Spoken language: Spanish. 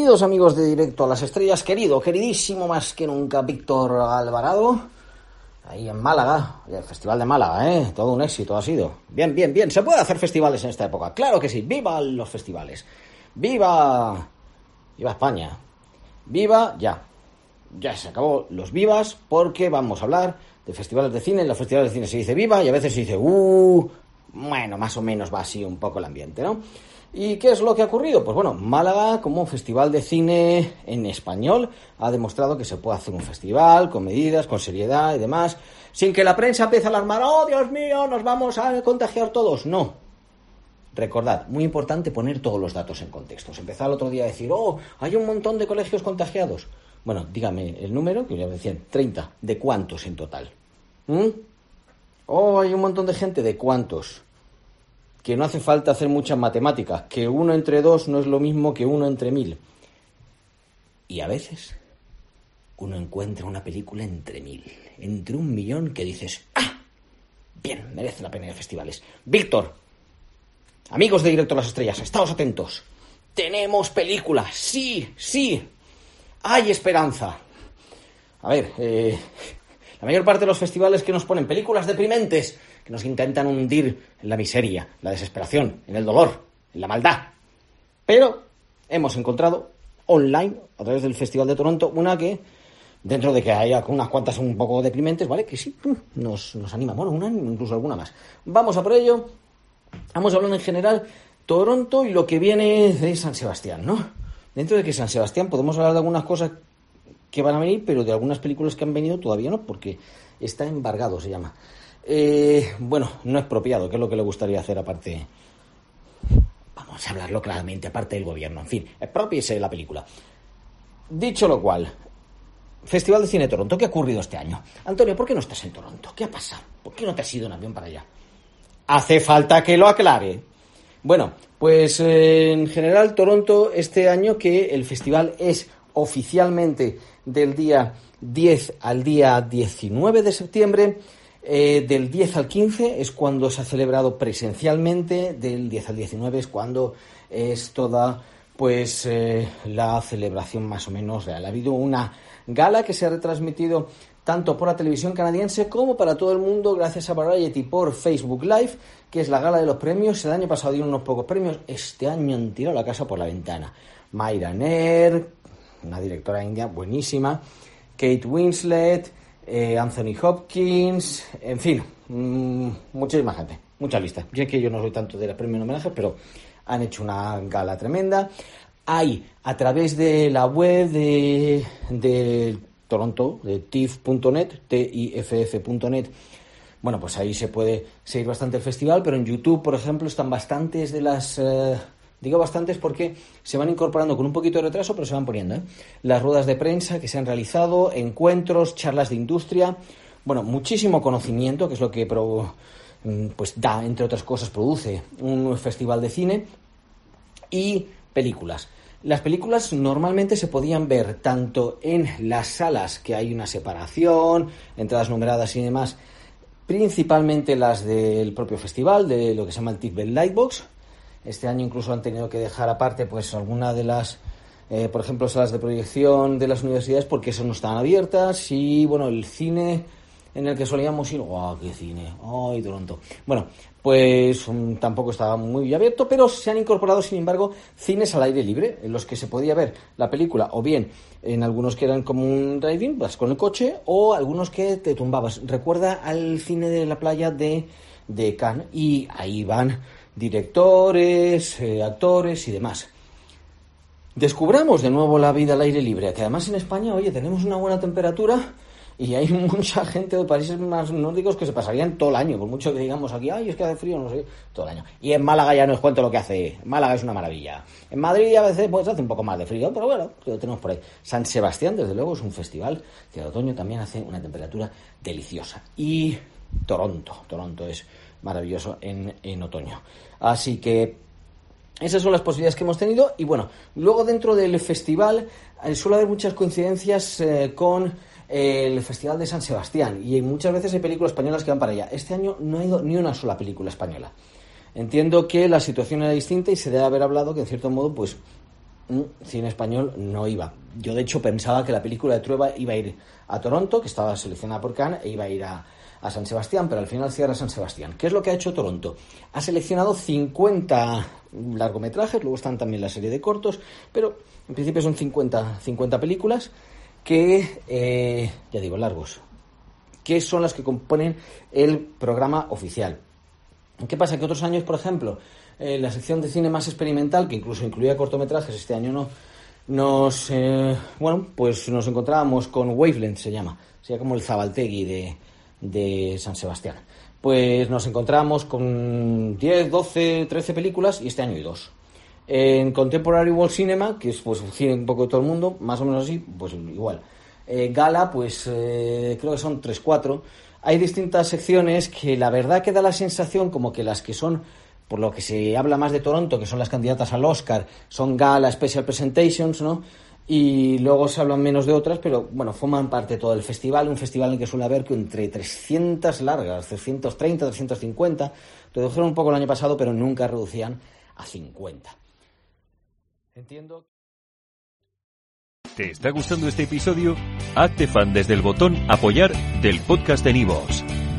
Queridos amigos de Directo a las Estrellas, querido, queridísimo más que nunca Víctor Alvarado, ahí en Málaga, el Festival de Málaga, ¿eh? Todo un éxito ha sido. Bien, bien, bien, se puede hacer festivales en esta época, claro que sí, viva los festivales, viva, viva España, viva ya, ya se acabó los vivas porque vamos a hablar de festivales de cine, en los festivales de cine se dice viva y a veces se dice uh, bueno, más o menos va así un poco el ambiente, ¿no? ¿Y qué es lo que ha ocurrido? Pues bueno, Málaga, como festival de cine en español, ha demostrado que se puede hacer un festival con medidas, con seriedad y demás, sin que la prensa empiece a alarmar, oh Dios mío, nos vamos a contagiar todos. No. Recordad, muy importante poner todos los datos en contexto. Se empezó el otro día a decir, oh, hay un montón de colegios contagiados. Bueno, dígame el número, que ya me decían, 30. ¿De cuántos en total? ¿Mm? Oh, hay un montón de gente, ¿de cuántos? que no hace falta hacer muchas matemáticas, que uno entre dos no es lo mismo que uno entre mil. Y a veces uno encuentra una película entre mil, entre un millón que dices, ¡ah! Bien, merece la pena ir a festivales. Víctor, amigos de Directo a las Estrellas, estaos atentos. Tenemos películas, sí, sí. Hay esperanza. A ver, eh, la mayor parte de los festivales que nos ponen películas deprimentes, que nos intentan hundir en la miseria, la desesperación, en el dolor, en la maldad. Pero hemos encontrado online, a través del Festival de Toronto, una que, dentro de que haya unas cuantas un poco deprimentes, ¿vale? Que sí, nos, nos anima, bueno, una, incluso alguna más. Vamos a por ello. Vamos a hablar en general Toronto y lo que viene de San Sebastián, ¿no? Dentro de que San Sebastián podemos hablar de algunas cosas que van a venir, pero de algunas películas que han venido todavía no, porque está embargado, se llama. Eh, bueno, no expropiado, que es lo que le gustaría hacer aparte. Vamos a hablarlo claramente, aparte del gobierno. En fin, expropiese la película. Dicho lo cual, Festival de Cine de Toronto, ¿qué ha ocurrido este año? Antonio, ¿por qué no estás en Toronto? ¿Qué ha pasado? ¿Por qué no te has ido en avión para allá? Hace falta que lo aclare. Bueno, pues eh, en general Toronto este año que el festival es oficialmente del día 10 al día 19 de septiembre. Eh, del 10 al 15 es cuando se ha celebrado presencialmente, del 10 al 19 es cuando es toda pues eh, la celebración más o menos real. Ha habido una gala que se ha retransmitido tanto por la televisión canadiense como para todo el mundo gracias a Variety por Facebook Live, que es la gala de los premios. El año pasado dieron unos pocos premios, este año han tirado la casa por la ventana. Mayra Nair, una directora india buenísima, Kate Winslet, eh, Anthony Hopkins, en fin, mmm, muchísima gente, mucha lista. Ya que yo no soy tanto de los premios homenajes, pero han hecho una gala tremenda. Hay a través de la web de, de Toronto, de tif.net, tiff.net, bueno, pues ahí se puede seguir bastante el festival, pero en YouTube, por ejemplo, están bastantes de las eh, Digo bastantes porque se van incorporando con un poquito de retraso, pero se van poniendo. ¿eh? Las ruedas de prensa que se han realizado, encuentros, charlas de industria, bueno, muchísimo conocimiento, que es lo que mm, pues da, entre otras cosas, produce un festival de cine y películas. Las películas normalmente se podían ver tanto en las salas que hay una separación, entradas numeradas y demás, principalmente las del propio festival, de lo que se llama el Titbel Lightbox, este año incluso han tenido que dejar aparte pues alguna de las, eh, por ejemplo, salas de proyección de las universidades porque esas no están abiertas y bueno, el cine en el que solíamos ir, ¡oh, qué cine! ¡Ay, Toronto! Bueno, pues um, tampoco estaba muy abierto, pero se han incorporado, sin embargo, cines al aire libre, en los que se podía ver la película, o bien en algunos que eran como un driving, vas con el coche, o algunos que te tumbabas. Recuerda al cine de la playa de, de Cannes, y ahí van directores, eh, actores y demás. Descubramos de nuevo la vida al aire libre, que además en España, oye, tenemos una buena temperatura y hay mucha gente de países más nórdicos que se pasarían todo el año, por mucho que digamos aquí, ay, es que hace frío, no sé, todo el año. Y en Málaga ya no os cuento lo que hace, Málaga es una maravilla. En Madrid a veces pues hace un poco más de frío, pero bueno, lo tenemos por ahí. San Sebastián, desde luego, es un festival que al otoño también hace una temperatura deliciosa. Y Toronto, Toronto es maravilloso en, en otoño. Así que esas son las posibilidades que hemos tenido y bueno, luego dentro del festival eh, suele haber muchas coincidencias eh, con el Festival de San Sebastián y muchas veces hay películas españolas que van para allá. Este año no ha ido ni una sola película española. Entiendo que la situación era distinta y se debe haber hablado que en cierto modo pues cine español no iba. Yo de hecho pensaba que la película de Trueba iba a ir a Toronto, que estaba seleccionada por Cannes, e iba a ir a, a San Sebastián, pero al final cierra San Sebastián. ¿Qué es lo que ha hecho Toronto? Ha seleccionado 50 largometrajes, luego están también la serie de cortos, pero en principio son 50, 50 películas que, eh, ya digo, largos, que son las que componen el programa oficial. ¿Qué pasa? Que otros años, por ejemplo, eh, la sección de cine más experimental, que incluso incluía cortometrajes, este año no, nos, eh, bueno, pues nos encontrábamos con Wavelength, se llama, sería como el Zabaltegui de, de San Sebastián. Pues nos encontramos con 10, 12, 13 películas y este año hay dos. En Contemporary World Cinema, que es pues cine un poco de todo el mundo, más o menos así, pues igual. Eh, Gala, pues eh, creo que son 3, 4. Hay distintas secciones que la verdad que da la sensación como que las que son, por lo que se habla más de Toronto, que son las candidatas al Oscar, son Gala Special Presentations, ¿no? Y luego se hablan menos de otras, pero bueno, forman parte de todo el festival, un festival en el que suele haber que entre 300 largas, 330, 350, redujeron un poco el año pasado, pero nunca reducían a 50. Entiendo. ¿Te está gustando este episodio? Hazte fan desde el botón apoyar del podcast de Nivos.